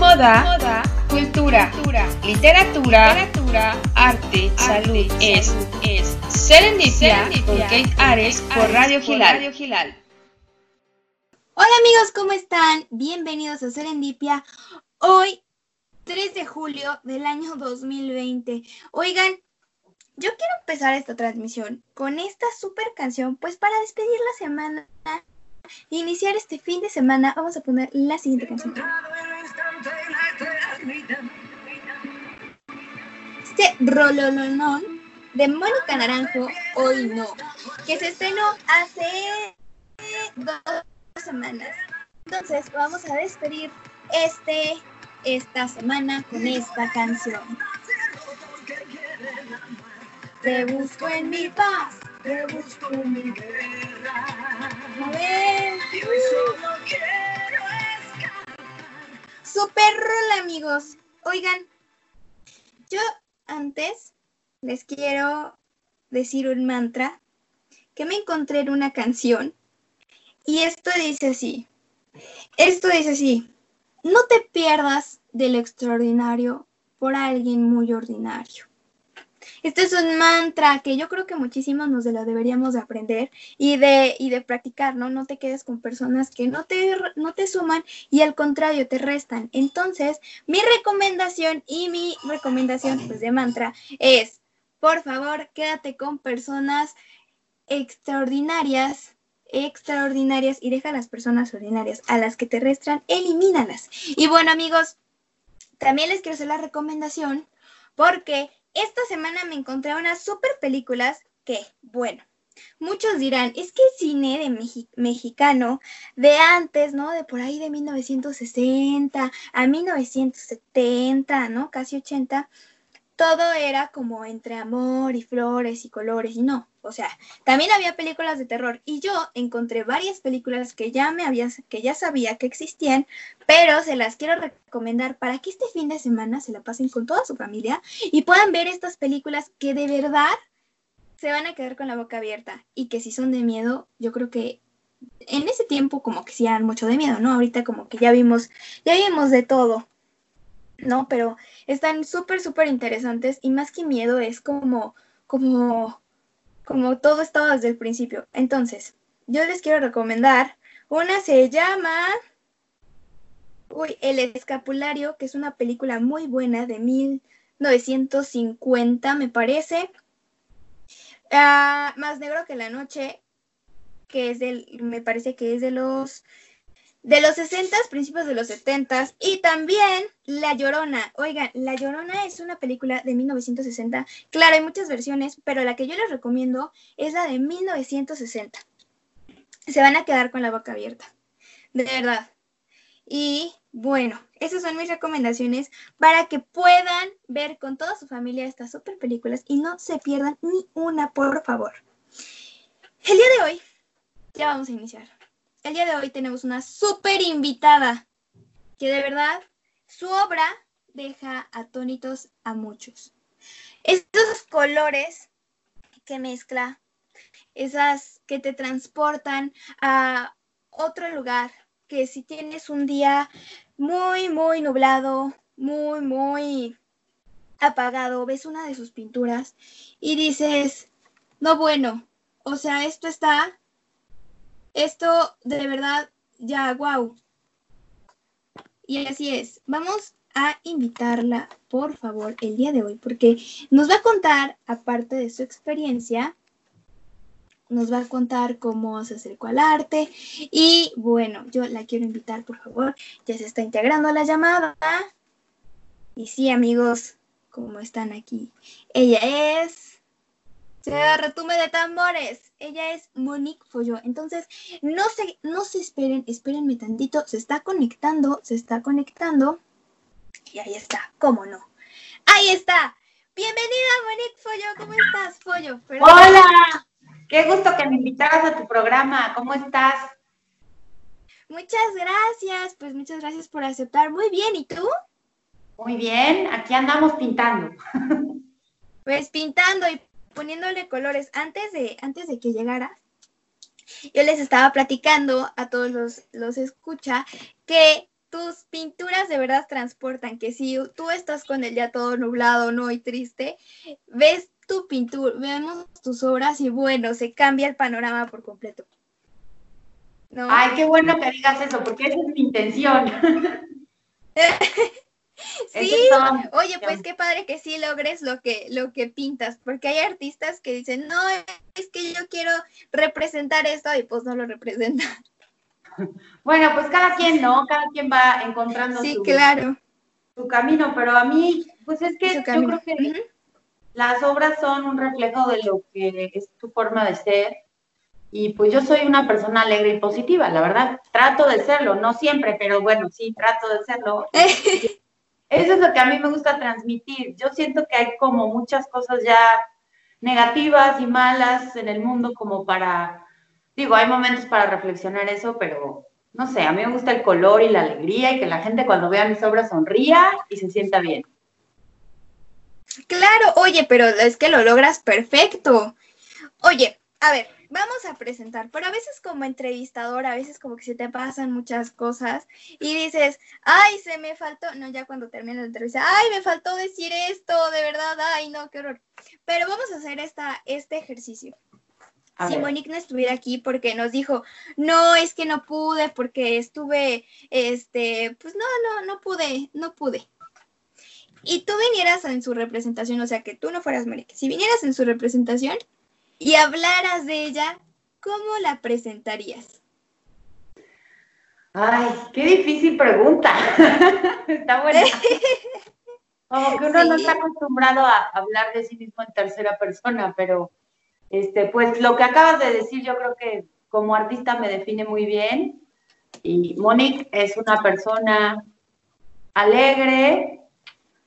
moda, moda cultura, literatura, literatura arte, salud, es, es Serendipia, con Kate Ares por Radio Gilal. Hola amigos, ¿cómo están? Bienvenidos a Serendipia. Hoy, 3 de julio del año 2020. Oigan, yo quiero empezar esta transmisión con esta super canción, pues para despedir la semana iniciar este fin de semana, vamos a poner la siguiente canción. Este rololonón de Mónica Naranjo, hoy no, que se estrenó hace dos semanas. Entonces vamos a despedir este, esta semana con esta canción. Te busco en mi paz, te busco en mi guerra. A ver. Super rol, amigos. Oigan, yo antes les quiero decir un mantra que me encontré en una canción y esto dice así. Esto dice así. No te pierdas de lo extraordinario por alguien muy ordinario. Este es un mantra que yo creo que muchísimos nos lo deberíamos de aprender y de, y de practicar, ¿no? No te quedes con personas que no te, no te suman y al contrario te restan. Entonces, mi recomendación y mi recomendación pues, de mantra es, por favor, quédate con personas extraordinarias extraordinarias y deja a las personas ordinarias, a las que te restan, elimínalas. Y bueno amigos, también les quiero hacer la recomendación porque esta semana me encontré unas super películas que, bueno, muchos dirán, es que cine de mexicano de antes, ¿no? De por ahí de 1960 a 1970, ¿no? Casi 80, todo era como entre amor y flores y colores y no. O sea, también había películas de terror y yo encontré varias películas que ya me había, que ya sabía que existían, pero se las quiero recomendar para que este fin de semana se la pasen con toda su familia y puedan ver estas películas que de verdad se van a quedar con la boca abierta y que si son de miedo, yo creo que en ese tiempo como que sí eran mucho de miedo, ¿no? Ahorita como que ya vimos, ya vimos de todo. ¿no? Pero están súper, súper interesantes y más que miedo es como, como, como todo estaba desde el principio. Entonces, yo les quiero recomendar, una se llama, uy, El Escapulario, que es una película muy buena de 1950, me parece. Ah, más negro que la noche, que es del, me parece que es de los de los 60, principios de los 70 y también La Llorona. Oigan, La Llorona es una película de 1960. Claro, hay muchas versiones, pero la que yo les recomiendo es la de 1960. Se van a quedar con la boca abierta, de verdad. Y bueno, esas son mis recomendaciones para que puedan ver con toda su familia estas super películas y no se pierdan ni una, por favor. El día de hoy ya vamos a iniciar el día de hoy tenemos una súper invitada que de verdad su obra deja atónitos a muchos. Estos colores que mezcla, esas que te transportan a otro lugar, que si tienes un día muy, muy nublado, muy, muy apagado, ves una de sus pinturas y dices, no bueno, o sea, esto está esto de verdad, ya, wow. Y así es. Vamos a invitarla, por favor, el día de hoy, porque nos va a contar, aparte de su experiencia, nos va a contar cómo se acercó al arte. Y bueno, yo la quiero invitar, por favor. Ya se está integrando la llamada. Y sí, amigos, ¿cómo están aquí? Ella es se retume de tambores. Ella es Monique Folló. Entonces, no se, no se esperen, espérenme tantito. Se está conectando, se está conectando. Y ahí está, ¿cómo no? Ahí está. Bienvenida, Monique Folló. ¿Cómo estás, Follo? Hola. Qué gusto que me invitaras a tu programa. ¿Cómo estás? Muchas gracias. Pues muchas gracias por aceptar. Muy bien. ¿Y tú? Muy bien. Aquí andamos pintando. Pues pintando y poniéndole colores antes de, antes de que llegara. Yo les estaba platicando a todos los, los escucha que tus pinturas de verdad transportan, que si tú estás con el día todo nublado, no y triste, ves tu pintura, vemos tus obras y bueno, se cambia el panorama por completo. Ay, qué bueno que digas eso, porque esa es mi intención. sí, oye, pues qué padre que sí logres lo que, lo que pintas, porque hay artistas que dicen, no, es que yo quiero representar esto y pues no lo representan. Bueno, pues cada quien, ¿no? Cada quien va encontrando sí, su, claro. su camino, pero a mí, pues es que yo creo que las obras son un reflejo de lo que es tu forma de ser. Y pues yo soy una persona alegre y positiva, la verdad. Trato de serlo, no siempre, pero bueno, sí, trato de serlo. Eso es lo que a mí me gusta transmitir. Yo siento que hay como muchas cosas ya negativas y malas en el mundo como para, digo, hay momentos para reflexionar eso, pero no sé, a mí me gusta el color y la alegría y que la gente cuando vea mis obras sonría y se sienta bien. Claro, oye, pero es que lo logras perfecto. Oye, a ver, vamos a presentar, pero a veces como entrevistador, a veces como que se te pasan muchas cosas y dices, ay, se me faltó, no, ya cuando termina la entrevista, ay, me faltó decir esto, de verdad, ay, no, qué horror. Pero vamos a hacer esta, este ejercicio. si Monique no estuviera aquí porque nos dijo, no, es que no pude, porque estuve, este, pues no, no, no pude, no pude. Y tú vinieras en su representación, o sea, que tú no fueras Monique, si vinieras en su representación, y hablaras de ella, ¿cómo la presentarías? Ay, qué difícil pregunta. está buena. Como que uno no está acostumbrado a hablar de sí mismo en tercera persona, pero este, pues lo que acabas de decir, yo creo que como artista me define muy bien. Y Monique es una persona alegre,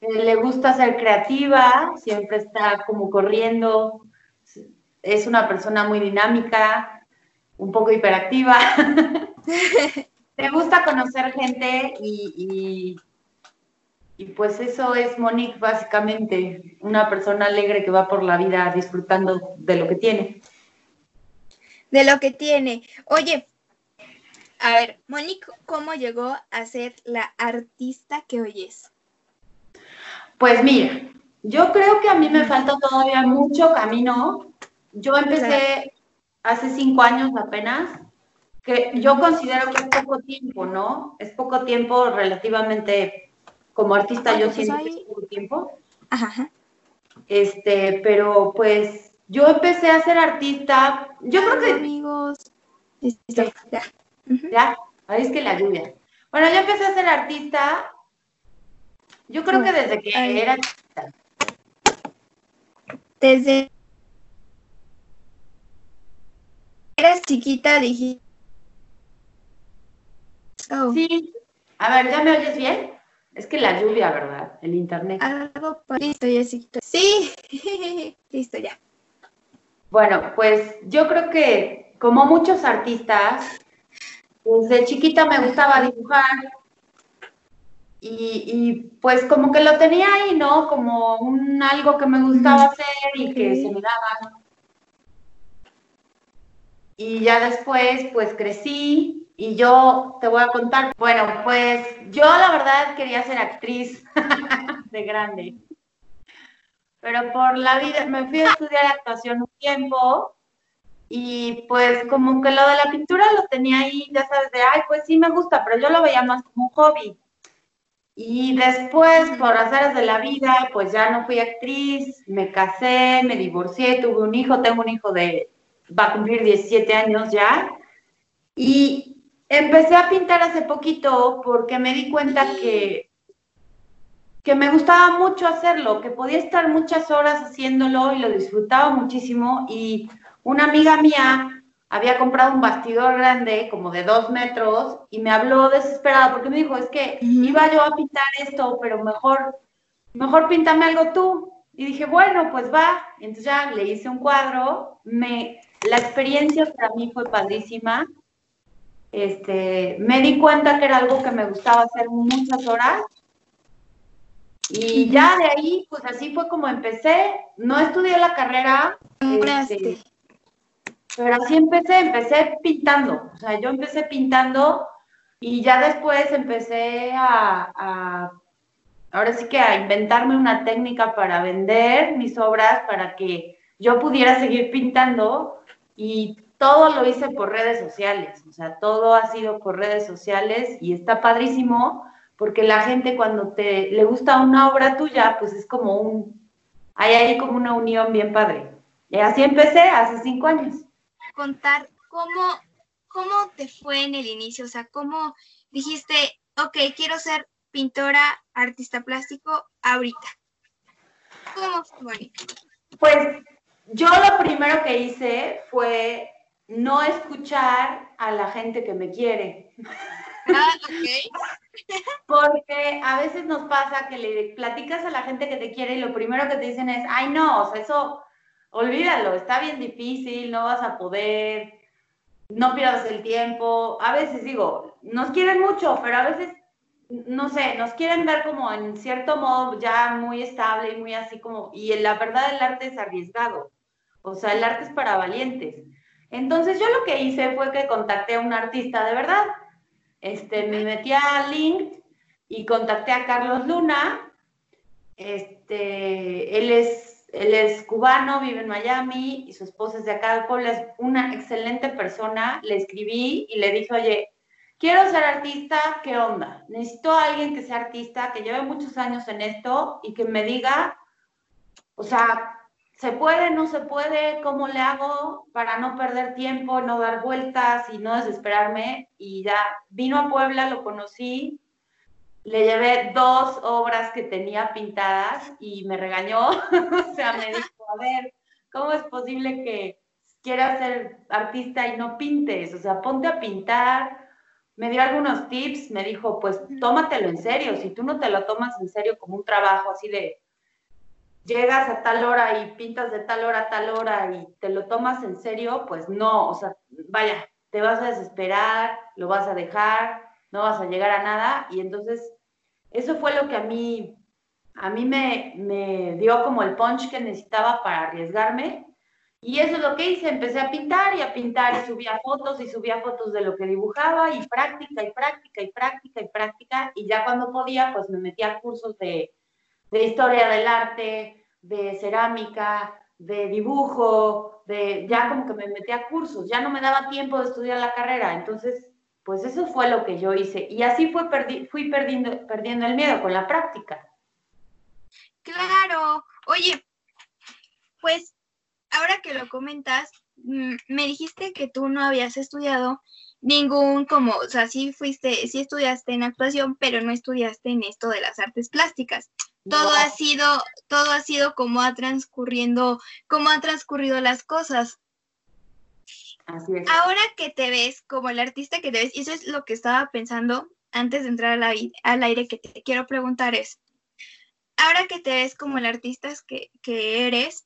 le gusta ser creativa, siempre está como corriendo, es una persona muy dinámica, un poco hiperactiva. Te gusta conocer gente y, y, pues eso es Monique básicamente, una persona alegre que va por la vida disfrutando de lo que tiene. De lo que tiene. Oye, a ver, Monique, ¿cómo llegó a ser la artista que hoy es? Pues mira, yo creo que a mí me falta todavía mucho camino yo empecé hace cinco años apenas, que yo considero que es poco tiempo, ¿no? Es poco tiempo relativamente, como artista yo siento que es poco tiempo. Ajá. Este, pero pues yo empecé a ser artista, yo creo que... Amigos, ya. Ya, ahí es que la lluvia. Bueno, yo empecé a ser artista, yo creo que desde que era chiquita. Desde eras chiquita dije... Oh. Sí. A ver, ¿ya me oyes bien? Es que la lluvia, ¿verdad? El internet. Algo listo, ya Sí, listo ya. Bueno, pues yo creo que como muchos artistas, desde chiquita me gustaba dibujar y, y, pues como que lo tenía ahí, ¿no? Como un algo que me gustaba hacer y que se me daba. Y ya después, pues crecí y yo te voy a contar, bueno, pues yo la verdad quería ser actriz de grande. Pero por la vida, me fui a estudiar actuación un tiempo y pues como que lo de la pintura lo tenía ahí, ya sabes, de, ay, pues sí me gusta, pero yo lo veía más como un hobby. Y después, por hacer de la vida, pues ya no fui actriz, me casé, me divorcié, tuve un hijo, tengo un hijo de va a cumplir 17 años ya. Y empecé a pintar hace poquito porque me di cuenta que, que me gustaba mucho hacerlo, que podía estar muchas horas haciéndolo y lo disfrutaba muchísimo. Y una amiga mía había comprado un bastidor grande, como de dos metros, y me habló desesperada porque me dijo, es que iba yo a pintar esto, pero mejor, mejor píntame algo tú. Y dije, bueno, pues va. Entonces ya le hice un cuadro, me la experiencia para mí fue padrísima. Este, me di cuenta que era algo que me gustaba hacer muchas horas. Y ya de ahí, pues así fue como empecé. No estudié la carrera, este, pero así empecé, empecé pintando. O sea, yo empecé pintando Y ya después empecé a, ahora sí que a inventarme una técnica para vender mis obras, para que yo pudiera seguir pintando y todo lo hice por redes sociales, o sea, todo ha sido por redes sociales y está padrísimo porque la gente cuando te le gusta una obra tuya, pues es como un, hay ahí como una unión bien padre. Y así empecé hace cinco años. Contar cómo, cómo te fue en el inicio, o sea, cómo dijiste, ok, quiero ser pintora, artista plástico ahorita. ¿Cómo fue? Pues yo lo primero que hice fue no escuchar a la gente que me quiere. Ah, ok. Porque a veces nos pasa que le platicas a la gente que te quiere y lo primero que te dicen es, ay no, o sea, eso, olvídalo, está bien difícil, no vas a poder, no pierdas el tiempo. A veces digo, nos quieren mucho, pero a veces, no sé, nos quieren ver como en cierto modo ya muy estable y muy así como, y la verdad el arte es arriesgado, o sea, el arte es para valientes. Entonces yo lo que hice fue que contacté a un artista de verdad. Este, me metí a LinkedIn y contacté a Carlos Luna. Este, él es, él es cubano, vive en Miami y su esposa es de acá de Puebla, es una excelente persona. Le escribí y le dije, oye, quiero ser artista, ¿qué onda? Necesito a alguien que sea artista, que lleve muchos años en esto y que me diga, o sea, ¿Se puede, no se puede? ¿Cómo le hago para no perder tiempo, no dar vueltas y no desesperarme? Y ya vino a Puebla, lo conocí, le llevé dos obras que tenía pintadas y me regañó. o sea, me dijo, a ver, ¿cómo es posible que quieras ser artista y no pintes? O sea, ponte a pintar. Me dio algunos tips, me dijo, pues tómatelo en serio. Si tú no te lo tomas en serio como un trabajo así de llegas a tal hora y pintas de tal hora a tal hora y te lo tomas en serio, pues no, o sea, vaya, te vas a desesperar, lo vas a dejar, no vas a llegar a nada. Y entonces eso fue lo que a mí, a mí me, me dio como el punch que necesitaba para arriesgarme. Y eso es lo que hice, empecé a pintar y a pintar y subía fotos y subía fotos de lo que dibujaba y práctica y práctica y práctica y práctica. Y ya cuando podía pues me metía a cursos de de historia del arte, de cerámica, de dibujo, de ya como que me metí a cursos, ya no me daba tiempo de estudiar la carrera, entonces pues eso fue lo que yo hice. Y así fue fui perdiendo, perdiendo el miedo con la práctica. Claro, oye, pues ahora que lo comentas, mm, me dijiste que tú no habías estudiado ningún como, o sea, sí fuiste, sí estudiaste en actuación, pero no estudiaste en esto de las artes plásticas todo ha sido, todo ha sido como ha transcurriendo, como han transcurrido las cosas. Así es. Ahora que te ves como el artista que te ves, y eso es lo que estaba pensando antes de entrar al, aire que te quiero preguntar es, ahora que te ves como el artista que, que eres,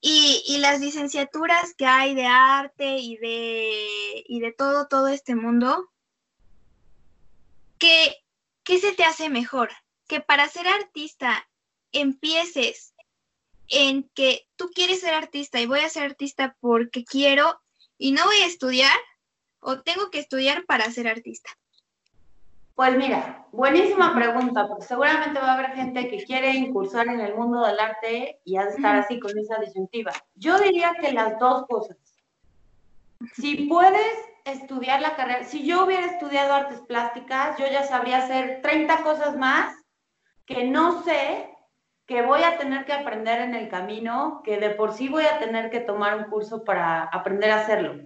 y, y, las licenciaturas que hay de arte y de, y de todo, todo este mundo, ¿qué, ¿qué se te hace mejor? Que para ser artista empieces en que tú quieres ser artista y voy a ser artista porque quiero y no voy a estudiar o tengo que estudiar para ser artista? Pues mira, buenísima pregunta, porque seguramente va a haber gente que quiere incursar en el mundo del arte y ha de estar así con esa disyuntiva. Yo diría que las dos cosas. Si puedes estudiar la carrera, si yo hubiera estudiado artes plásticas, yo ya sabría hacer 30 cosas más que no sé, que voy a tener que aprender en el camino, que de por sí voy a tener que tomar un curso para aprender a hacerlo.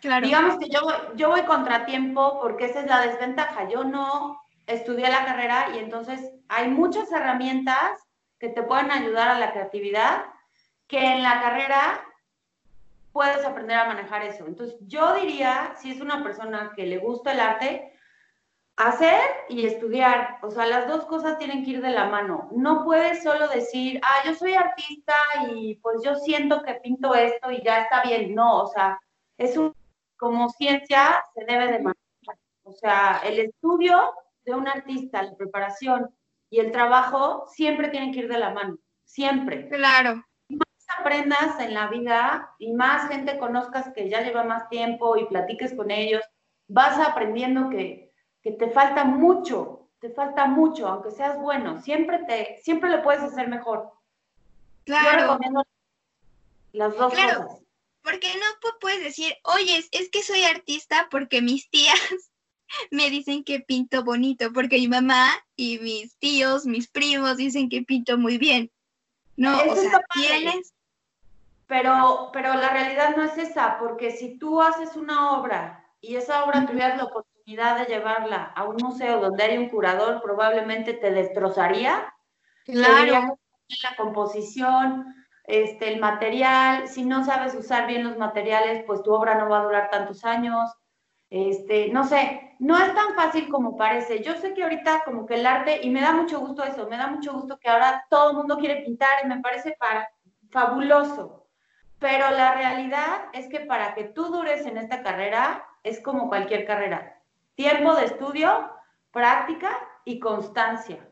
Claro. Digamos que yo, yo voy contratiempo porque esa es la desventaja. Yo no estudié la carrera y entonces hay muchas herramientas que te pueden ayudar a la creatividad que en la carrera puedes aprender a manejar eso. Entonces yo diría, si es una persona que le gusta el arte, hacer y estudiar. O sea, las dos cosas tienen que ir de la mano. No puedes solo decir, ah, yo soy artista y pues yo siento que pinto esto y ya está bien. No, o sea, es un, como ciencia se debe de manejar. O sea, el estudio de un artista, la preparación y el trabajo siempre tienen que ir de la mano. Siempre. Claro. más aprendas en la vida y más gente conozcas que ya lleva más tiempo y platiques con ellos vas aprendiendo que, que te falta mucho, te falta mucho, aunque seas bueno, siempre, te, siempre lo puedes hacer mejor. Claro. Yo recomiendo las dos claro. cosas. Porque no puedes decir, oye, es que soy artista porque mis tías me dicen que pinto bonito, porque mi mamá y mis tíos, mis primos dicen que pinto muy bien. No, o sea, tienes... Pero, pero la realidad no es esa, porque si tú haces una obra y esa obra tuvieras la oportunidad de llevarla a un museo donde hay un curador, probablemente te destrozaría. Claro. La composición, este, el material, si no sabes usar bien los materiales, pues tu obra no va a durar tantos años. Este, no sé, no es tan fácil como parece. Yo sé que ahorita como que el arte, y me da mucho gusto eso, me da mucho gusto que ahora todo el mundo quiere pintar y me parece para, fabuloso. Pero la realidad es que para que tú dures en esta carrera, es como cualquier carrera. Tiempo de estudio, práctica y constancia.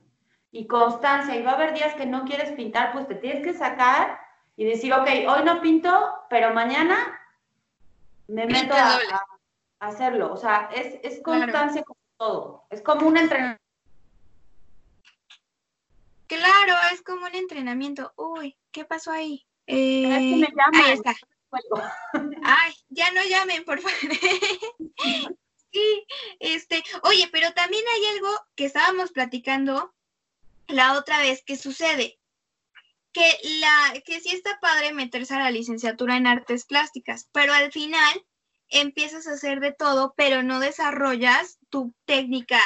Y constancia. Y va a haber días que no quieres pintar, pues te tienes que sacar y decir, ok, hoy no pinto, pero mañana me meto a, hacerlo. O sea, es, es constancia como todo. Es como un entrenamiento. Claro, es como un entrenamiento. Uy, ¿qué pasó ahí? Eh, ahí está. Ay, ya no llamen, por favor. sí, este, oye, pero también hay algo que estábamos platicando la otra vez que sucede. Que la, que sí está padre meterse a la licenciatura en artes plásticas, pero al final empiezas a hacer de todo, pero no desarrollas tu técnica,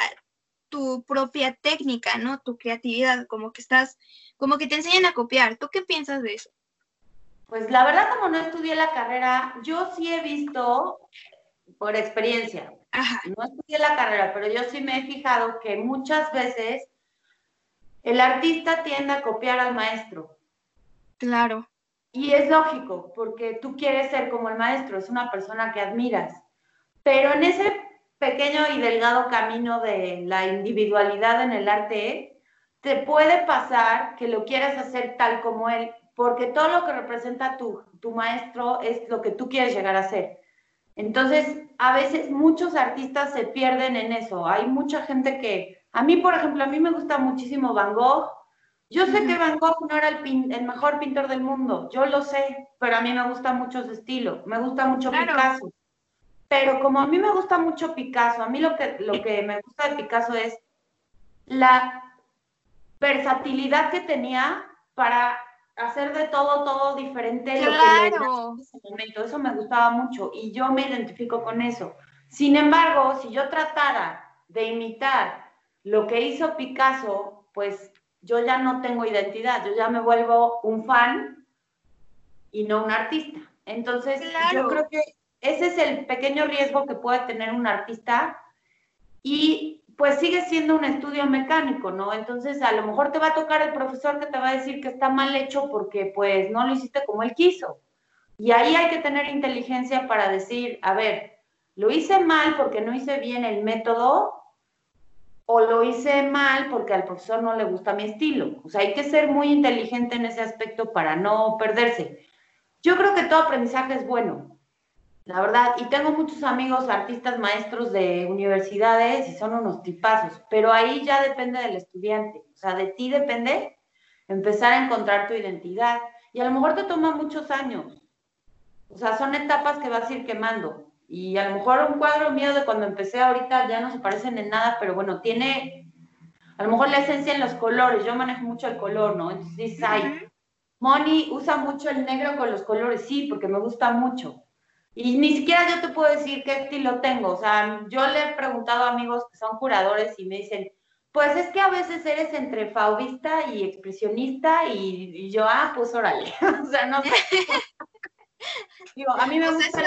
tu propia técnica, ¿no? Tu creatividad, como que estás, como que te enseñan a copiar. ¿Tú qué piensas de eso? Pues la verdad, como no estudié la carrera, yo sí he visto por experiencia. No estudié la carrera, pero yo sí me he fijado que muchas veces el artista tiende a copiar al maestro. Claro. Y es lógico, porque tú quieres ser como el maestro, es una persona que admiras. Pero en ese pequeño y delgado camino de la individualidad en el arte, te puede pasar que lo quieras hacer tal como él, porque todo lo que representa tu, tu maestro es lo que tú quieres llegar a ser. Entonces, a veces muchos artistas se pierden en eso. Hay mucha gente que, a mí, por ejemplo, a mí me gusta muchísimo Van Gogh, yo sé que Van Gogh no era el, mejor pintor del mundo, yo lo sé, pero a mí me gusta mucho su estilo, me gusta mucho Picasso. Pero como a mí me gusta mucho Picasso, a mí lo que, lo que me gusta de Picasso es la versatilidad que tenía para hacer de todo, todo diferente claro. en ese momento. Eso me gustaba mucho y yo me identifico con eso. Sin embargo, si yo tratara de imitar lo que hizo Picasso, pues yo ya no tengo identidad, yo ya me vuelvo un fan y no un artista. Entonces, yo creo que ese es el pequeño riesgo que puede tener un artista y pues sigue siendo un estudio mecánico, ¿no? Entonces, a lo mejor te va a tocar el profesor que te va a decir que está mal hecho porque pues no lo hiciste como él quiso. Y ahí hay que tener inteligencia para decir, a ver, lo hice mal porque no hice bien el método o lo hice mal porque al profesor no le gusta mi estilo. O sea, hay que ser muy inteligente en ese aspecto para no perderse. Yo creo que todo aprendizaje es bueno, la verdad. Y tengo muchos amigos, artistas, maestros de universidades y son unos tipazos, pero ahí ya depende del estudiante. O sea, de ti depende empezar a encontrar tu identidad. Y a lo mejor te toma muchos años. O sea, son etapas que vas a ir quemando. Y a lo mejor un cuadro mío de cuando empecé ahorita ya no se parecen en nada, pero bueno, tiene a lo mejor la esencia en los colores. Yo manejo mucho el color, ¿no? Entonces dices, ay, Moni usa mucho el negro con los colores, sí, porque me gusta mucho. Y ni siquiera yo te puedo decir qué estilo tengo. O sea, yo le he preguntado a amigos que son curadores y me dicen, pues es que a veces eres entre fauvista y expresionista y, yo, ah, pues órale. o sea, no sé. Digo, a mí me pues gusta el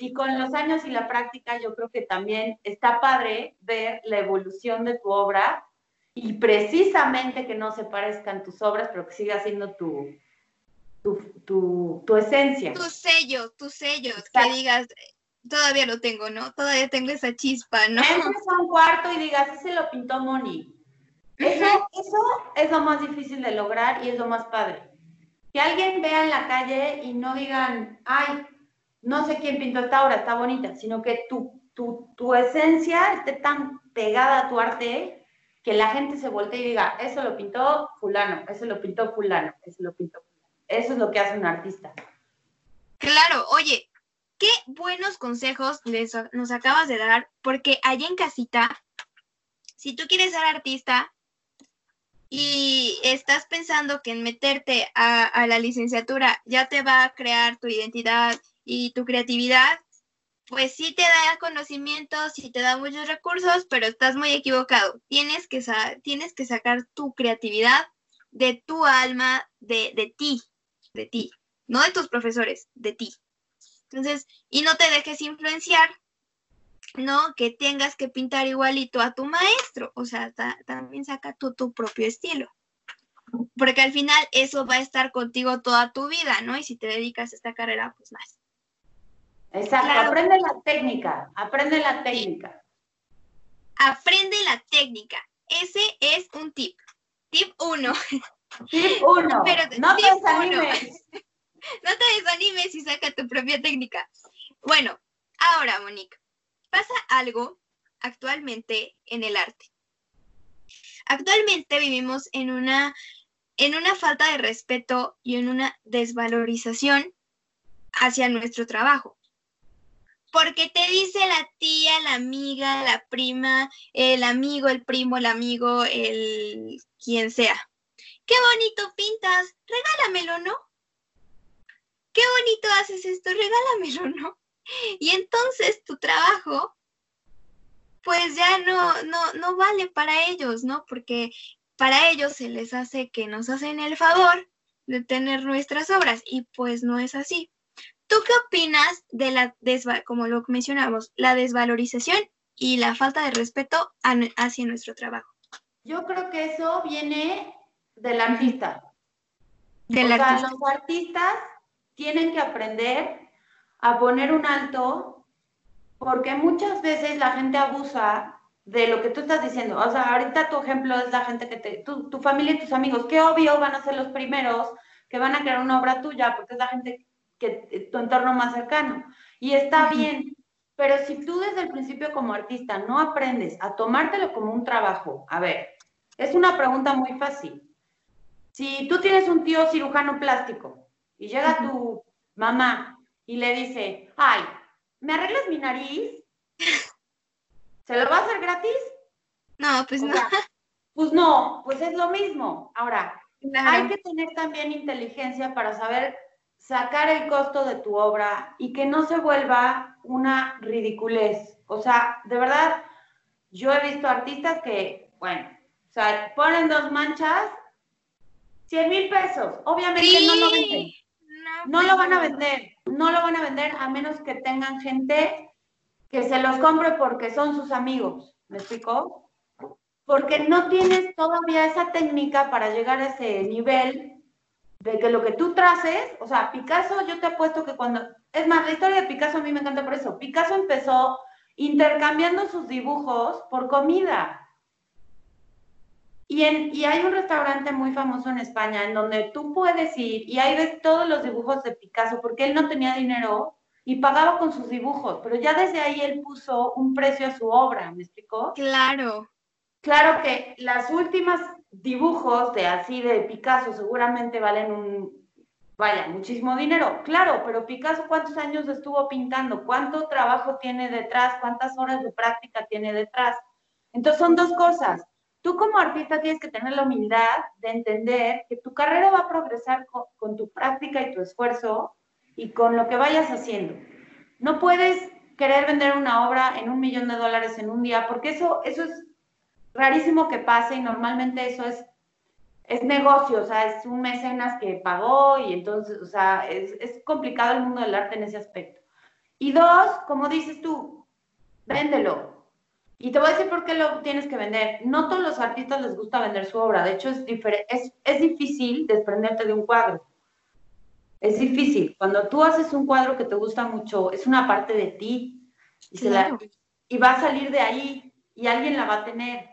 y con los años y la práctica, yo creo que también está padre ver la evolución de tu obra y precisamente que no se parezcan tus obras, pero que siga siendo tu, tu, tu, esencia. Tu sello, tu sello, que digas, todavía lo tengo, ¿no? Todavía tengo esa chispa, ¿no? Entres a un cuarto y digas, ese lo pintó Moni. Eso, eso es lo más difícil de lograr y es lo más padre. Que alguien vea en la calle y no digan, ay, no sé quién pintó esta obra, está bonita, sino que tu, tu, tu esencia esté tan pegada a tu arte que la gente se voltee y diga, eso lo pintó fulano, eso lo pintó fulano, eso lo pintó fulano. Eso es lo que hace un artista. Claro, oye, qué buenos consejos les, nos acabas de dar, porque allá en casita, si tú quieres ser artista y estás pensando que en meterte a, la licenciatura ya te va a crear tu identidad y tu creatividad, pues sí te da conocimientos, sí te da muchos recursos, pero estás muy equivocado. Tienes que, tienes que sacar tu creatividad de tu alma, de, de ti, de ti, no de tus profesores, de ti. Entonces, y no te dejes influenciar, ¿no? Que tengas que pintar igualito a tu maestro, o sea, también saca tú tu propio estilo. Porque al final eso va a estar contigo toda tu vida, ¿no? Y si te dedicas a esta carrera, pues más. Exacto, aprende la técnica, aprende la técnica. Aprende la técnica. Ese es un tip. Tip 1. Tip 1. No te desanimes. no te desanimes y saca tu propia técnica. Bueno, ahora, Monique, pasa algo actualmente en el arte. Actualmente vivimos en una, en una falta de respeto y en una desvalorización hacia nuestro trabajo. Porque te dice la tía, la amiga, la prima, el amigo, el primo, el amigo, el quien sea. Qué bonito pintas, regálamelo, ¿no? Qué bonito haces esto, regálamelo, ¿no? Y entonces tu trabajo, pues ya no, no, no vale para ellos, ¿no? Porque para ellos se les hace que nos hacen el favor de tener nuestras obras y pues no es así. ¿Tú qué opinas de la, como lo mencionamos, la desvalorización y la falta de respeto hacia nuestro trabajo? Yo creo que eso viene del artista. Del artista. los artistas tienen que aprender a poner un alto porque muchas veces la gente abusa de lo que tú estás diciendo. O sea, ahorita tu ejemplo es la gente que te, tu, tu familia y tus amigos, que obvio van a ser los primeros que van a crear una obra tuya porque es la gente que tu entorno más cercano. Y está bien, pero si tú desde el principio como artista no aprendes a tomártelo como un trabajo, a ver, es una pregunta muy fácil. Si tú tienes un tío cirujano plástico y llega tu mamá y le dice, ay, ¿me arreglas mi nariz? ¿Se lo va a hacer gratis? No, pues no. pues no, pues es lo mismo. Ahora, hay que tener también inteligencia para saber sacar el costo de tu obra y que no se vuelva una ridiculez. O sea, de verdad, yo he visto artistas que, bueno, o sea, ponen dos manchas, 100 mil pesos. Obviamente no lo venden. No, lo van a vender, no lo van a vender a menos que tengan gente que se los compre porque son sus amigos. ¿Me explico? Porque no tienes todavía esa técnica para llegar a ese nivel de que lo que tú traces, o sea, Picasso, yo te apuesto que cuando, es más, la historia de Picasso a mí me encanta por eso. Picasso empezó intercambiando sus dibujos por comida. Y, en, y hay un restaurante muy famoso en España en donde tú puedes ir y ahí ves todos los dibujos de Picasso porque él no tenía dinero y pagaba con sus dibujos, pero ya desde ahí él puso un precio a su obra, ¿me explicó? Claro. Claro que las últimas dibujos de así de Picasso seguramente valen un, vaya, muchísimo dinero. Claro, pero Picasso cuántos años estuvo pintando, cuánto trabajo tiene detrás, cuántas horas de práctica tiene detrás. Entonces son dos cosas. Tú como artista tienes que tener la humildad de entender que tu carrera va a progresar con, tu práctica y tu esfuerzo y con lo que vayas haciendo. No puedes querer vender una obra en un millón de dólares en un día, porque eso, eso es rarísimo que pase y normalmente eso es, es negocio, o sea, es un mecenas que pagó y entonces, o sea, es, es complicado el mundo del arte en ese aspecto. Y dos, como dices tú, véndelo. Y te voy a decir por qué lo tienes que vender. No todos los artistas les gusta vender su obra. De hecho, es, es, es difícil desprenderte de un cuadro. Es difícil. Cuando tú haces un cuadro que te gusta mucho, es una parte de ti. Y, se la, y va a salir de ahí y alguien la va a tener.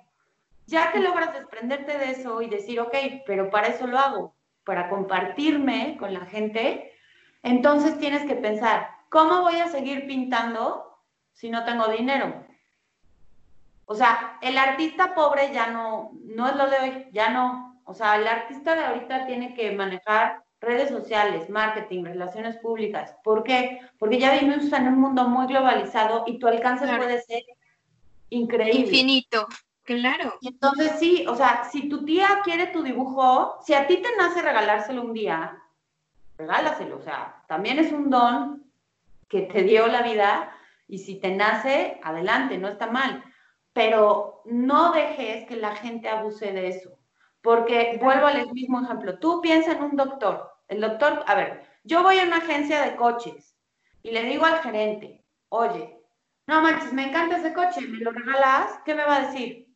Ya que logras desprenderte de eso y decir, ok, pero para eso lo hago, para compartirme con la gente, entonces tienes que pensar, ¿cómo voy a seguir pintando si no tengo dinero? O sea, el artista pobre ya no, no es lo de hoy, ya no. O sea, el artista de ahorita tiene que manejar redes sociales, marketing, relaciones públicas. ¿Por qué? Porque ya vivimos en un mundo muy globalizado y tu alcance puede ser increíble. Infinito, claro. Entonces sí, o sea, si tu tía quiere tu dibujo, si a ti te nace regalárselo un día, regálaselo. O sea, también es un don que te dio la vida y si te nace, adelante, no está mal. Pero no dejes que la gente abuse de eso. Porque vuelvo al mismo ejemplo. Tú piensas en un doctor. El doctor, a ver, yo voy a una agencia de coches y le digo al gerente, oye, no manches, me encanta ese coche, ¿me lo regalas? ¿Qué me va a decir?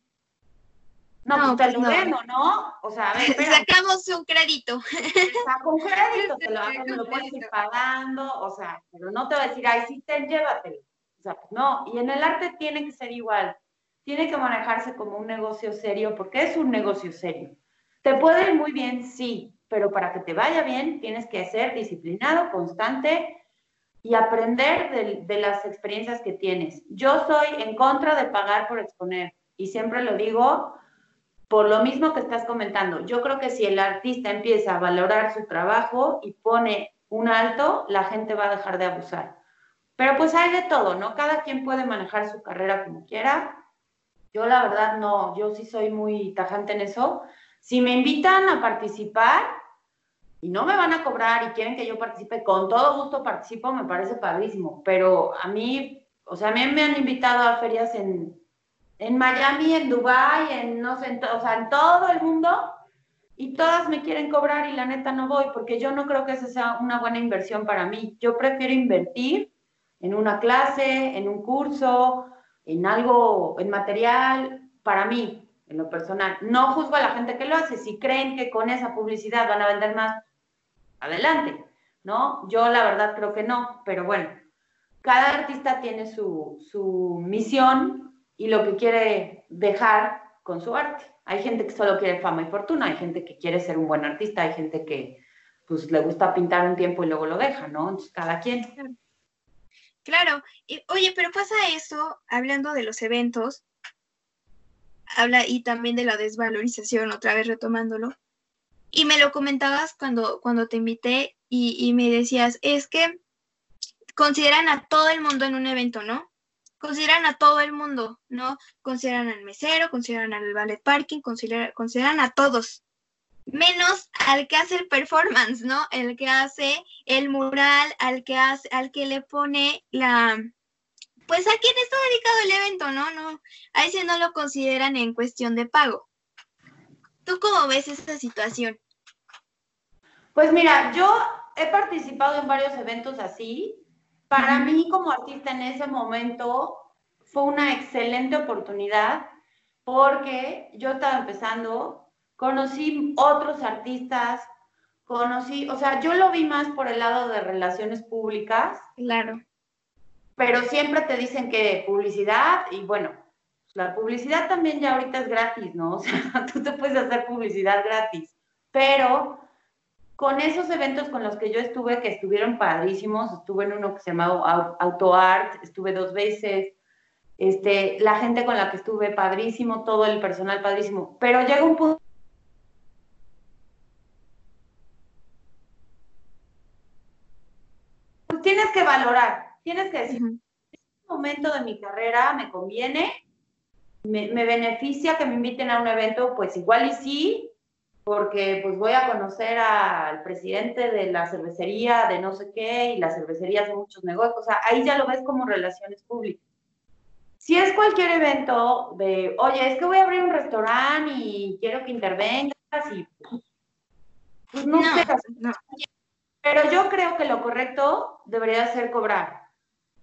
No, pues te pues lo vendo, ¿no? O sea, a ver, Sacamos un crédito. Saco un crédito, te lo, me lo puedes ir pagando, o sea, pero no te va a decir, ay, sí, ten, llévatelo. O sea, pues no, y en el arte tiene que ser igual. Tiene que manejarse como un negocio serio, porque es un negocio serio. Te puede ir muy bien, sí, pero para que te vaya bien tienes que ser disciplinado, constante y aprender de, de, las experiencias que tienes. Yo soy en contra de pagar por exponer y siempre lo digo por lo mismo que estás comentando. Yo creo que si el artista empieza a valorar su trabajo y pone un alto, la gente va a dejar de abusar. Pero pues hay de todo, ¿no? Cada quien puede manejar su carrera como quiera. Yo la verdad no, yo sí soy muy tajante en eso. Si me invitan a participar y no me van a cobrar y quieren que yo participe, con todo gusto participo, me parece padrísimo. Pero a mí, o sea, a mí me han invitado a ferias en, en Miami, en Dubai, en no sé, en en todo el mundo y todas me quieren cobrar y la neta no voy porque yo no creo que esa sea una buena inversión para mí. Yo prefiero invertir en una clase, en un curso, en algo, en material, para mí, en lo personal. No juzgo a la gente que lo hace. Si creen que con esa publicidad van a vender más, adelante, ¿no? Yo la verdad creo que no, pero bueno, cada artista tiene su, su misión y lo que quiere dejar con su arte. Hay gente que solo quiere fama y fortuna, hay gente que quiere ser un buen artista, hay gente que pues le gusta pintar un tiempo y luego lo deja, ¿no? Entonces, cada quien. Claro. Y, oye, pero pasa eso, hablando de los eventos, habla y también de la desvalorización, otra vez retomándolo. Y me lo comentabas cuando, cuando te invité y, y me decías, es que consideran a todo el mundo en un evento, ¿no? Consideran a todo el mundo, ¿no? Consideran al mesero, consideran al ballet parking, consideran, consideran a todos, menos al que hace el performance, ¿no? El que hace el mural, al que hace, al que le pone la, pues a quién está dedicado el evento, ¿no? No, a ese no lo consideran en cuestión de pago. ¿Tú cómo ves esta situación? Pues mira, yo he participado en varios eventos así. Para mí como artista en ese momento fue una excelente oportunidad porque yo estaba empezando, conocí otros artistas, conocí, o sea, yo lo vi más por el lado de relaciones públicas. Claro pero siempre te dicen que publicidad y bueno, la publicidad también ya ahorita es gratis, ¿no? O sea, tú te puedes hacer publicidad gratis, pero con esos eventos con los que yo estuve, que estuvieron padrísimos, estuve en uno que se llamaba AutoArt, estuve dos veces, este, la gente con la que estuve padrísimo, todo el personal padrísimo, pero llega un punto tienes que valorar, Tienes que decir, en este momento de mi carrera me conviene, me, beneficia que me inviten a un evento, pues igual y sí, porque pues voy a conocer al presidente de la cervecería de no sé qué y la cervecería hace muchos negocios, o sea, ahí ya lo ves como relaciones públicas. Si es cualquier evento de, oye, es que voy a abrir un restaurante y quiero que intervengas y pues no, sé, no. Pero yo creo que lo correcto debería ser cobrar.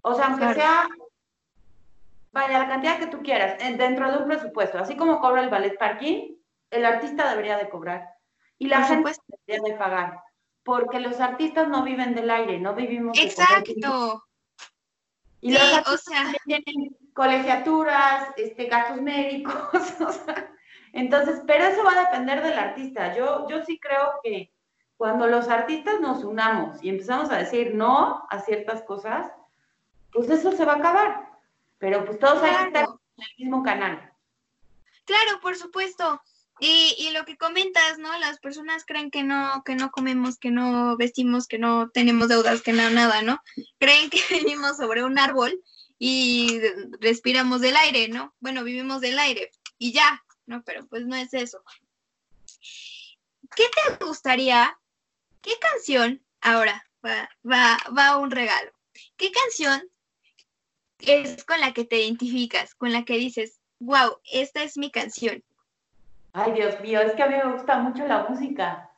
O sea, aunque sea, vaya, la cantidad que tú quieras, dentro de un presupuesto, así como cobra el ballet parking, el artista debería de cobrar y la gente debería de pagar, porque los artistas no viven del aire, no vivimos Exacto. Y los artistas tienen colegiaturas, este, gastos médicos, o sea, entonces, pero eso va a depender del artista. Yo, yo sí creo que cuando los artistas nos unamos y empezamos a decir no a ciertas cosas, pues eso se va a acabar. pero pues todos hay que estar en el mismo canal. Claro, por supuesto. Y, y, lo que comentas, ¿no? Las personas creen que no, que no comemos, que no vestimos, que no tenemos deudas, que no nada, ¿no? Creen que vivimos sobre un árbol y respiramos del aire, ¿no? Bueno, vivimos del aire y ya, ¿no? Pero pues no es eso. ¿Qué te gustaría? ¿Qué canción? Ahora va, va, va un regalo. ¿Qué canción es con la que te identificas, con la que dices, wow, esta es mi canción? Ay, Dios mío, es que a mí me gusta mucho la música.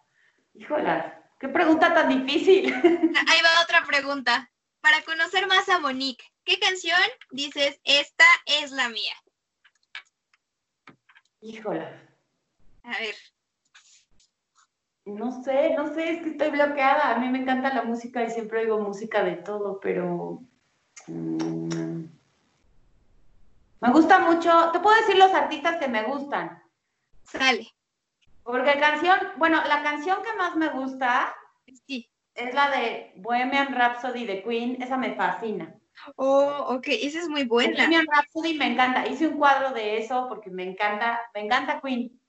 Híjolas, qué pregunta tan difícil. Ahí va otra pregunta. Para conocer más a Monique, ¿qué canción dices, esta es la mía? Híjolas. A ver. No sé, no sé, es que estoy bloqueada. A mí me encanta la música y siempre oigo música de todo, pero... Mm, me gusta mucho, te puedo decir los artistas que me gustan. Sale. Porque canción, bueno, la canción que más me gusta sí. es la de Bohemian Rhapsody de Queen, esa me fascina. Oh, ok, esa es muy buena. Bohemian Rhapsody me encanta, hice un cuadro de eso porque me encanta, me encanta Queen.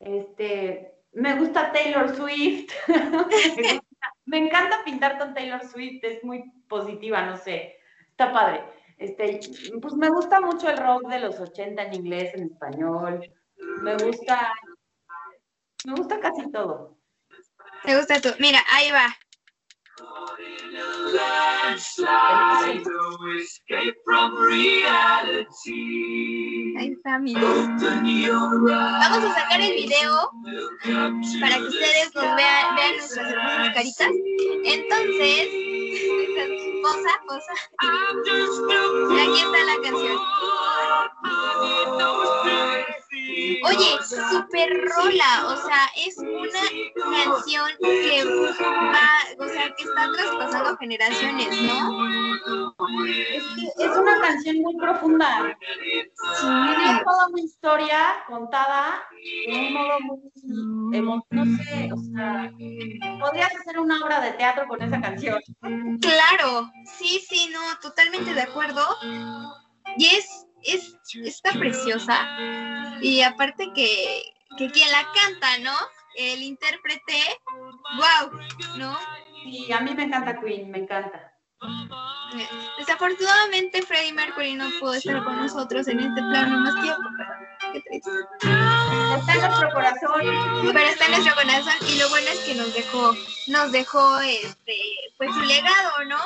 Este, me gusta Taylor Swift. me, encanta pintar con Taylor Swift, es muy positiva, no sé, está padre. Este, pues me gusta mucho el rock de los 80 en inglés, en español me gusta, me gusta casi todo. Me gusta todo. Mira, ahí va. Ahí está, amigos. Vamos a sacar el video para que ustedes nos vean, vean nuestras hermosas caritas. Entonces, posa, posa. Aquí está la canción. Oye, super rola, o sea, es una canción que va, o sea, que está traspasando generaciones, ¿no? Es, que es una canción muy profunda. Tiene toda una historia contada de un modo muy, no sé, o sea, podrías hacer una obra de teatro con esa canción. Claro, sí, sí, no, totalmente de acuerdo. Y es es, está preciosa. Y aparte que, que quien la canta, ¿no? El intérprete, wow, ¿no? Y a mí me encanta Queen, me encanta. Desafortunadamente Freddie Mercury no pudo estar con nosotros en este plano más tiempo, pero qué triste. Está en nuestro corazón. Pero está en nuestro corazón y lo bueno es que nos dejó, nos dejó este, pues su legado, ¿no?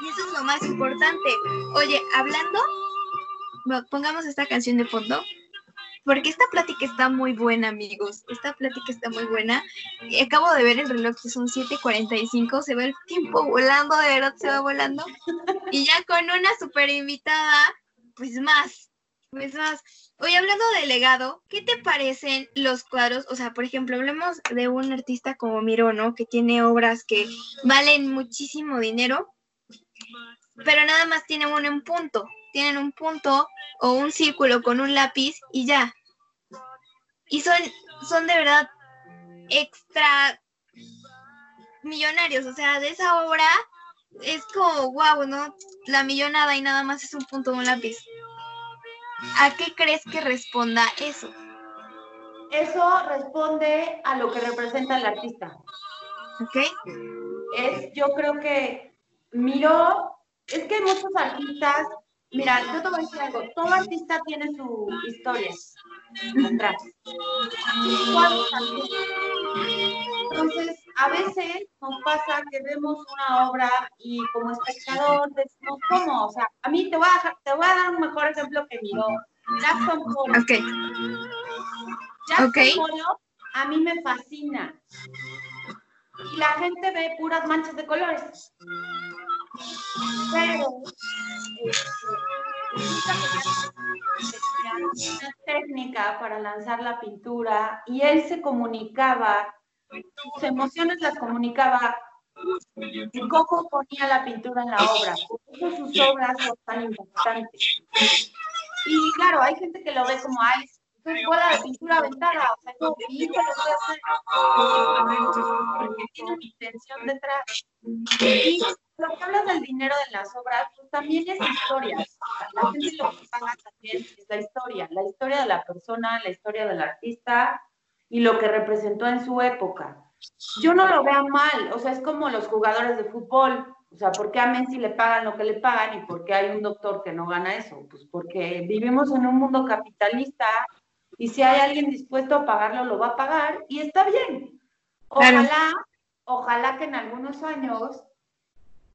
Y eso es lo más importante. Oye, hablando pongamos esta canción de fondo, porque esta plática está muy buena, amigos. Esta plática está muy buena. Acabo de ver el reloj, que son 7:45, se ve el tiempo volando, de verdad se va volando. Y ya con una super invitada, pues más, pues más. Hoy hablando de legado, ¿qué te parecen los cuadros? O sea, por ejemplo, hablemos de un artista como Miro, ¿no? Que tiene obras que valen muchísimo dinero, pero nada más tiene uno en punto tienen un punto o un círculo con un lápiz y ya. Y son, son de verdad extra millonarios, o sea, de esa obra es como, wow, ¿no? La millonada y nada más es un punto o un lápiz. ¿A qué crees que responda eso? Eso responde a lo que representa el artista. ¿Ok? Es, yo creo que miro, es que muchos artistas Mira, yo te voy a decir algo. Todo artista tiene su historia atrás. Entonces, a veces nos pasa que vemos una obra y como espectador decimos, ¿cómo? O sea, a mí te voy a, te voy a dar un mejor ejemplo que mi Jackson Pollock. Ok. Jackson okay. A mí me fascina. Y la gente ve puras manchas de colores. Pero una técnica para lanzar la pintura y él se comunicaba, sus emociones las comunicaba y cómo ponía la pintura en la obra, por sus obras son tan importantes. Y claro, hay gente que lo ve como, ay, es bola de pintura aventada, o sea, hijo lo puede hacer porque tiene una intención detrás. Y lo que hablas del dinero de las obras, pues también es historia. La gente lo que paga también es la historia, la historia de la persona, la historia del artista y lo que representó en su época. Yo no lo veo mal, o sea, es como los jugadores de fútbol. O sea, ¿por qué a Messi le pagan lo que le pagan y por qué hay un doctor que no gana eso? Pues porque vivimos en un mundo capitalista y si hay alguien dispuesto a pagarlo, lo va a pagar y está bien. Ojalá, ojalá que en algunos años,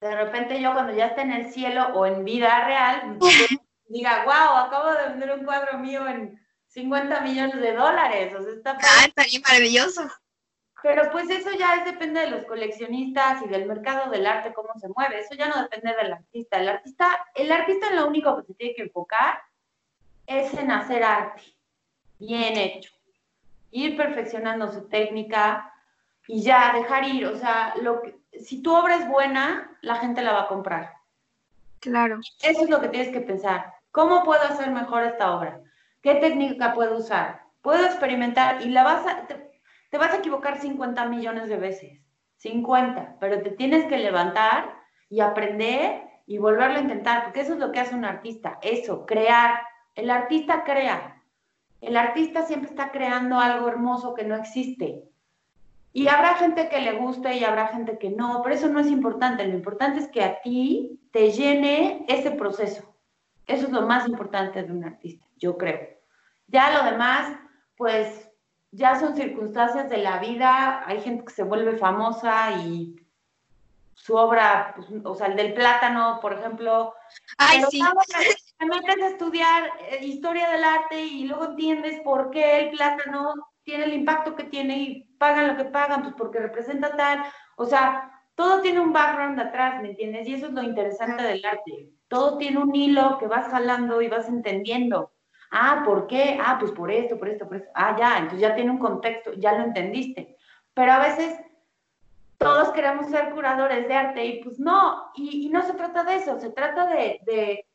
de repente yo cuando ya esté en el cielo o en vida real, diga, wow, acabo de vender un cuadro mío en 50 millones de dólares. O sea, está, ah, está bien maravilloso. Pero pues eso ya es, depende de los coleccionistas y del mercado del arte, cómo se mueve. Eso ya no depende del artista. El artista, el artista en lo único que se tiene que enfocar es en hacer arte, bien hecho. Ir perfeccionando su técnica y ya dejar ir. O sea, lo que, si tu obra es buena, la gente la va a comprar. Claro. Eso es lo que tienes que pensar. ¿Cómo puedo hacer mejor esta obra? ¿Qué técnica puedo usar? Puedo experimentar y la vas a, te vas a equivocar 50 millones de veces, 50, pero te tienes que levantar y aprender y volverlo a intentar, porque eso es lo que hace un artista, eso, crear. El artista crea. El artista siempre está creando algo hermoso que no existe. Y habrá gente que le guste y habrá gente que no, pero eso no es importante. Lo importante es que a ti te llene ese proceso. Eso es lo más importante de un artista, yo creo. Ya lo demás, pues ya son circunstancias de la vida, hay gente que se vuelve famosa y su obra, pues, o sea, el del plátano, por ejemplo. Ay, sí. te metes a estudiar eh, historia del arte y luego entiendes por qué el plátano tiene el impacto que tiene y pagan lo que pagan, pues porque representa tal. O sea, todo tiene un background atrás, ¿me entiendes? Y eso es lo interesante del arte. Todo tiene un hilo que vas jalando y vas entendiendo. Ah, ¿por qué? Ah, pues por esto, por esto, por esto. Ah, ya, entonces ya tiene un contexto, ya lo entendiste. Pero a veces todos queremos ser curadores de arte y pues no, y, no se trata de eso, se trata de, de,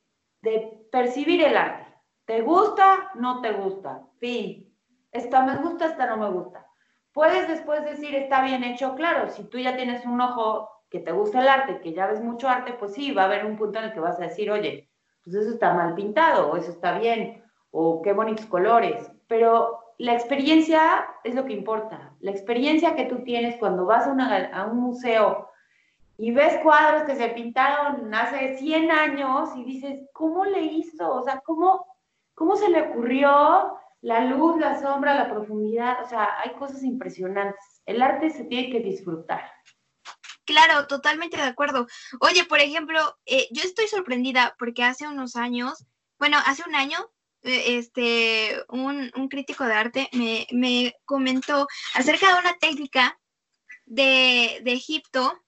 de, percibir el arte. ¿Te gusta? No te gusta. Fin. Esta me gusta, esta no me gusta. Puedes después decir, está bien hecho, claro, si tú ya tienes un ojo que te gusta el arte, que ya ves mucho arte, pues sí, va a haber un punto en el que vas a decir, oye, pues eso está mal pintado, o eso está bien, o qué bonitos colores, pero la experiencia es lo que importa. La experiencia que tú tienes cuando vas a, un museo y ves cuadros que se pintaron hace 100 años y dices, ¿cómo le hizo? O sea, ¿cómo, cómo se le ocurrió la luz, la sombra, la profundidad? O sea, hay cosas impresionantes. El arte se tiene que disfrutar. Claro, totalmente de acuerdo. Oye, por ejemplo, eh, yo estoy sorprendida porque hace unos años, bueno, hace un año eh, este, un, crítico de arte me, comentó acerca de una técnica de, Egipto,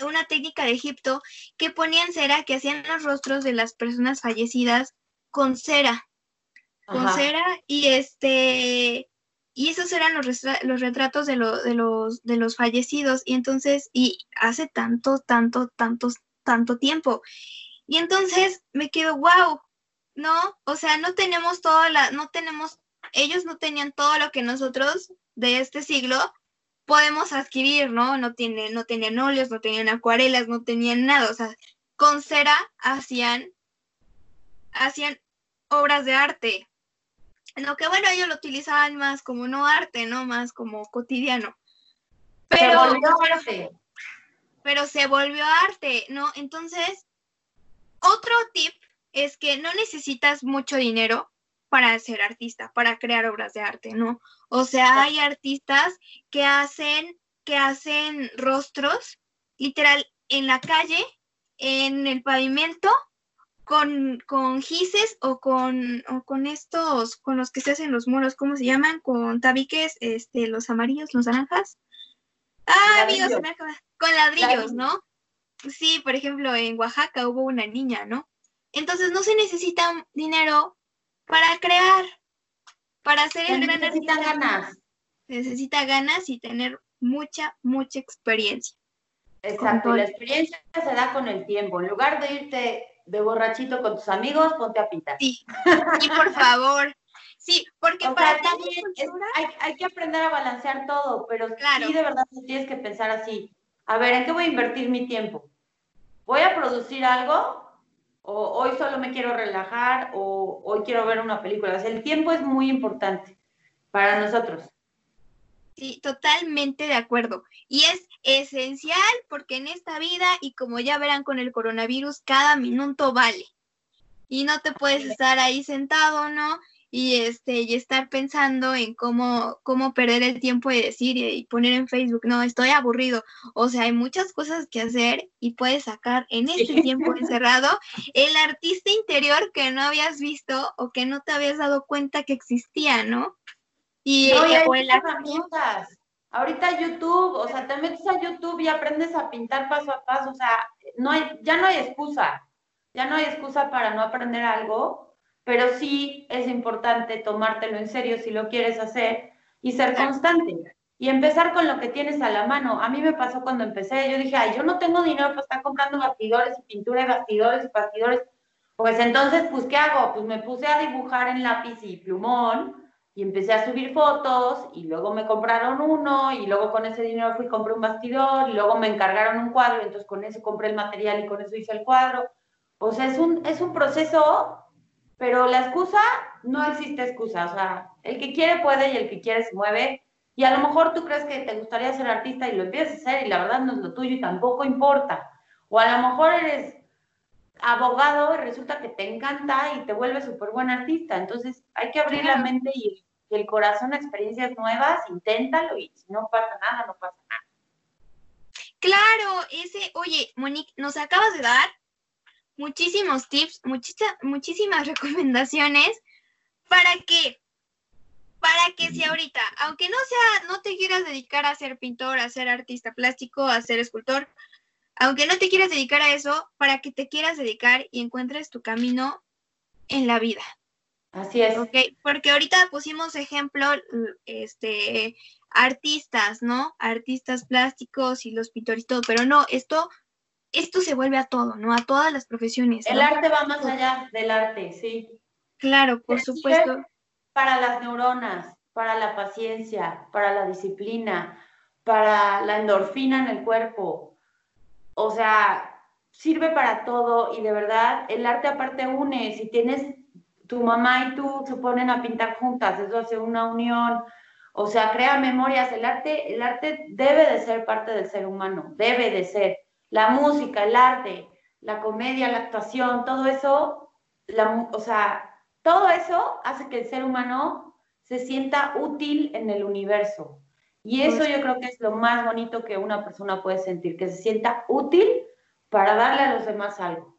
una técnica de Egipto que ponían cera, que hacían los rostros de las personas fallecidas con cera, con cera y este y esos eran los, los retratos de, de, los, de los fallecidos y entonces y hace tanto tanto tanto tanto tiempo y entonces me quedo wow ¿no? O sea, no tenemos toda la, no tenemos, ellos no tenían todo lo que nosotros de este siglo podemos adquirir, ¿no? No tienen, no tenían óleos, no tenían acuarelas, no tenían nada, o sea, con cera hacían, hacían obras de arte. Lo que bueno, ellos lo utilizaban más como no arte, ¿no? Más como cotidiano. Pero, se volvió arte. Pero se volvió arte, ¿no? Entonces, otro tip es que no necesitas mucho dinero para ser artista, para crear obras de arte, ¿no? O sea, hay artistas que hacen, que hacen rostros literal en la calle, en el pavimento, con, con gises o con, o con estos, con los que se hacen los muros, ¿cómo se llaman? Con tabiques, este, los amarillos, los naranjas. Ah, amigos, con ladrillos, ¿no? Sí, por ejemplo, en Oaxaca hubo una niña, ¿no? Entonces no se necesita dinero para crear, para hacer el gran necesita ganas. necesita ganas y tener mucha, mucha experiencia. Exacto, la experiencia se da con el tiempo. En lugar de irte de borrachito con tus amigos, ponte a pintar. Sí, y por favor. Sí, porque para también hay, que aprender a balancear todo, pero claro. sí de verdad tienes que pensar así. a ver, ¿en qué voy a invertir mi tiempo? ¿Voy a producir algo? ¿O hoy solo me quiero relajar? ¿O hoy quiero ver una película? O sea, el tiempo es muy importante para nosotros. Sí, totalmente de acuerdo. Y es esencial porque en esta vida, y como ya verán con el coronavirus, cada minuto vale. Y no te puedes estar ahí sentado, ¿no? Y este, y estar pensando en cómo, cómo perder el tiempo y decir y, poner en Facebook, no, estoy aburrido. O sea, hay muchas cosas que hacer y puedes sacar en este tiempo encerrado el artista interior que no habías visto o que no te habías dado cuenta que existía, ¿no? Y, no, hay herramientas. Ahorita YouTube, o sea, te metes a YouTube y aprendes a pintar paso a paso, o sea, no hay, ya no hay excusa, ya no hay excusa para no aprender algo, pero sí es importante tomártelo en serio si lo quieres hacer y ser constante. Y empezar con lo que tienes a la mano. A mí me pasó cuando empecé, yo dije, ay, yo no tengo dinero para estar comprando bastidores y pintura de bastidores y bastidores. Pues entonces, pues, ¿qué hago? Pues me puse a dibujar en lápiz y plumón y empecé a subir fotos y luego me compraron uno y luego con ese dinero fui y compré un bastidor y luego me encargaron un cuadro y entonces con eso compré el material y con eso hice el cuadro. O sea, es un, es un proceso, pero la excusa, no existe excusa. O sea, el que quiere puede y el que quiere se mueve. Y a lo mejor tú crees que te gustaría ser artista y lo empiezas a hacer y la verdad no es lo tuyo y tampoco importa. O a lo mejor eres abogado resulta que te encanta y te vuelves súper buen artista. Entonces hay que abrir la mente y el corazón a experiencias nuevas, inténtalo y si no pasa nada, no pasa nada. Claro, ese, oye, Monique, nos acabas de dar muchísimos tips, muchísimas recomendaciones para que, para que si ahorita, aunque no sea, no te quieras dedicar a ser pintor, a ser artista plástico, a ser escultor, aunque no te quieras dedicar a eso, para que te quieras dedicar y encuentres tu camino en la vida. Así es. Ok, porque ahorita pusimos ejemplo, este, artistas, ¿no? Artistas plásticos y los pintores y todo, pero no, esto, esto se vuelve a todo, ¿no? A todas las profesiones. El arte va más allá del arte, sí. Claro, por supuesto. Para las neuronas, para la paciencia, para la disciplina, para la endorfina en el cuerpo. O sea, sirve para todo y de verdad el arte aparte une. Si tienes tu mamá y tú se ponen a pintar juntas, eso hace una unión, o sea, crea memorias. El arte, el arte debe de ser parte del ser humano, debe de ser. La música, el arte, la comedia, la actuación, todo eso, la, o sea, todo eso hace que el ser humano se sienta útil en el universo. Y eso yo creo que es lo más bonito que una persona puede sentir, que se sienta útil para darle a los demás algo.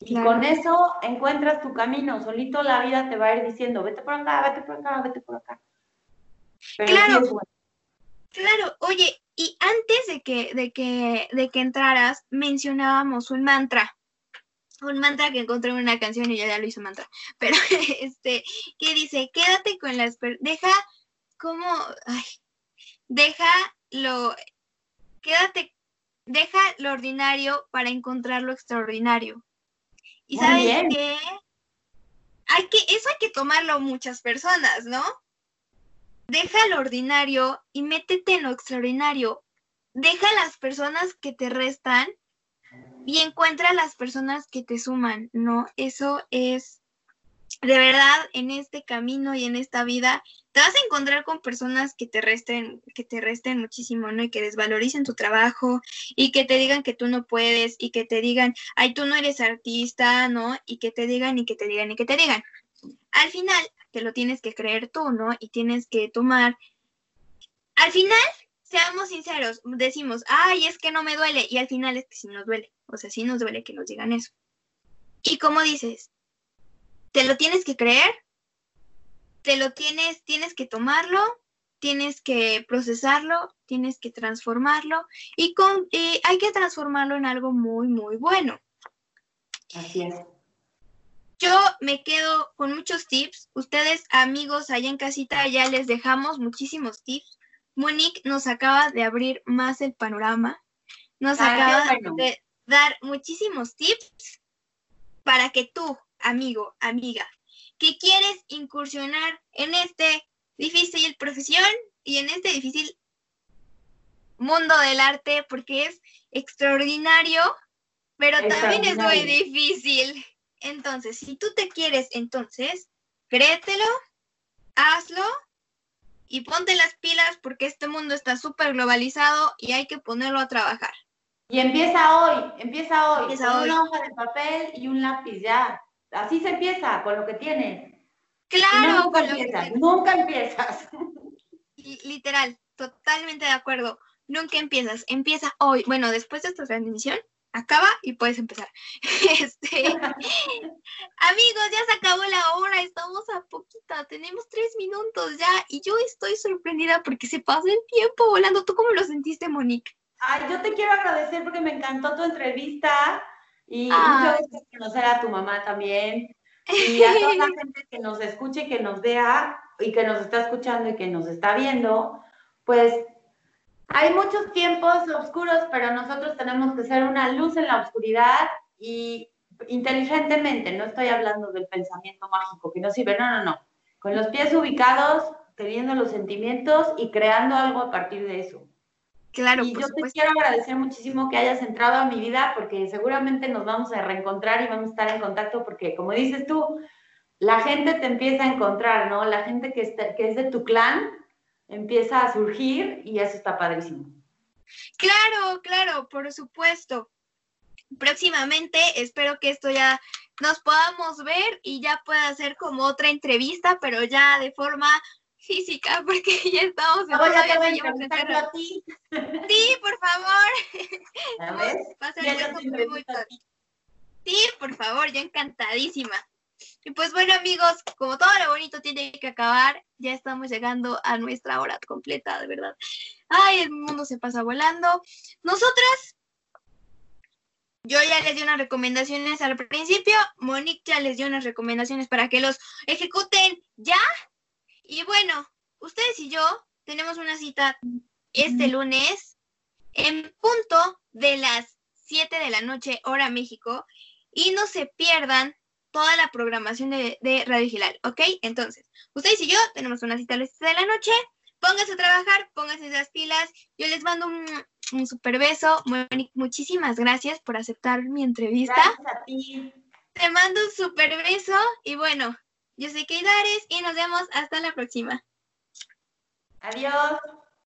Y con eso encuentras tu camino, solito la vida te va a ir diciendo, vete por acá, vete por acá, vete por acá. claro, claro, oye, y antes de que, de que, de que entraras, mencionábamos un mantra, un mantra que encontré en una canción y ya, ya lo hizo mantra, pero este, que dice, quédate con las, deja, como, ay, deja lo, quédate, deja lo ordinario para encontrar lo extraordinario. Y sabes qué? Hay que, eso hay que tomarlo muchas personas, ¿no? Deja lo ordinario y métete en lo extraordinario. Deja las personas que te restan y encuentra las personas que te suman, ¿no? Eso es de verdad en este camino y en esta vida te vas a encontrar con personas que te resten, que te resten muchísimo, ¿no? Y que desvaloricen tu trabajo y que te digan que tú no puedes y que te digan, ay, tú no eres artista, ¿no? Y que te digan y que te digan y que te digan. Al final te lo tienes que creer tú, ¿no? Y tienes que tomar. Al final, seamos sinceros, decimos, ay, es que no me duele. Y al final es que sí nos duele. O sea, sí nos duele que nos digan eso. Y como dices, te lo tienes que creer, te lo tienes, tienes que tomarlo, tienes que procesarlo, tienes que transformarlo y, con, hay que transformarlo en algo muy, muy bueno. Así es. Yo me quedo con muchos tips. Ustedes, amigos, allá en casita, ya les dejamos muchísimos tips. Monique nos acaba de abrir más el panorama. Nos acaba de dar muchísimos tips para que tú, amigo, amiga, que quieres incursionar en este difícil profesión y en este difícil mundo del arte porque es extraordinario, pero también es muy difícil. Entonces, si tú te quieres, entonces, créetelo, hazlo y ponte las pilas porque este mundo está súper globalizado y hay que ponerlo a trabajar. Y empieza hoy, empieza hoy, Empieza con hoy. una hoja de papel y un lápiz ya. Así se empieza, con lo que tienes. Claro, nunca con lo que empiezas, nunca empiezas. Li- Literal, totalmente de acuerdo. Nunca empiezas, empieza hoy. Bueno, después de esta transmisión, acaba y puedes empezar. Este, amigos, ya se acabó la hora, estamos a poquita, tenemos tres minutos ya y yo estoy sorprendida porque se pasó el tiempo volando. ¿Tú cómo lo sentiste, Monique? Ay, yo te quiero agradecer porque me encantó tu entrevista y Ay. mucho gusto conocer a tu mamá también. Y a toda la gente que nos escuche, y que nos vea y que nos está escuchando y que nos está viendo, pues hay muchos tiempos oscuros, pero nosotros tenemos que ser una luz en la oscuridad y inteligentemente, no estoy hablando del pensamiento mágico que no sirve, no, no, no. Con los pies ubicados, teniendo los sentimientos y creando algo a partir de eso. Claro, y por yo te quiero agradecer muchísimo que hayas entrado a mi vida porque seguramente nos vamos a reencontrar y vamos a estar en contacto porque como dices tú, la gente te empieza a encontrar, ¿no? La gente que, está- que es de tu clan empieza a surgir y eso está padrísimo. Claro, claro, por supuesto. Próximamente espero que esto ya nos podamos ver y ya pueda ser como otra entrevista, pero ya de forma física, porque ya estamos en ya te voy a a ti, Sí, por favor. a Ya te muy, ti. Sí, por favor, yo encantadísima. Y pues bueno, amigos, como todo lo bonito tiene que acabar, ya estamos llegando a nuestra hora completa, de verdad. Ay, el mundo se pasa volando. Nosotras, yo ya les di unas recomendaciones al principio, Monique ya les dio unas recomendaciones para que los ejecuten ya. Y bueno, ustedes y yo tenemos una cita este lunes en punto de las 7 de la noche, hora México, y no se pierdan toda la programación de, de Radio Gilal, ¿ok? Entonces, ustedes y yo tenemos una cita a las 7 de la noche, pónganse a trabajar, pónganse las pilas, yo les mando un, un super beso, muchísimas gracias por aceptar mi entrevista, Gracias a ti. te mando un super beso, y bueno, yo soy Keidares, y nos vemos hasta la próxima. Adiós.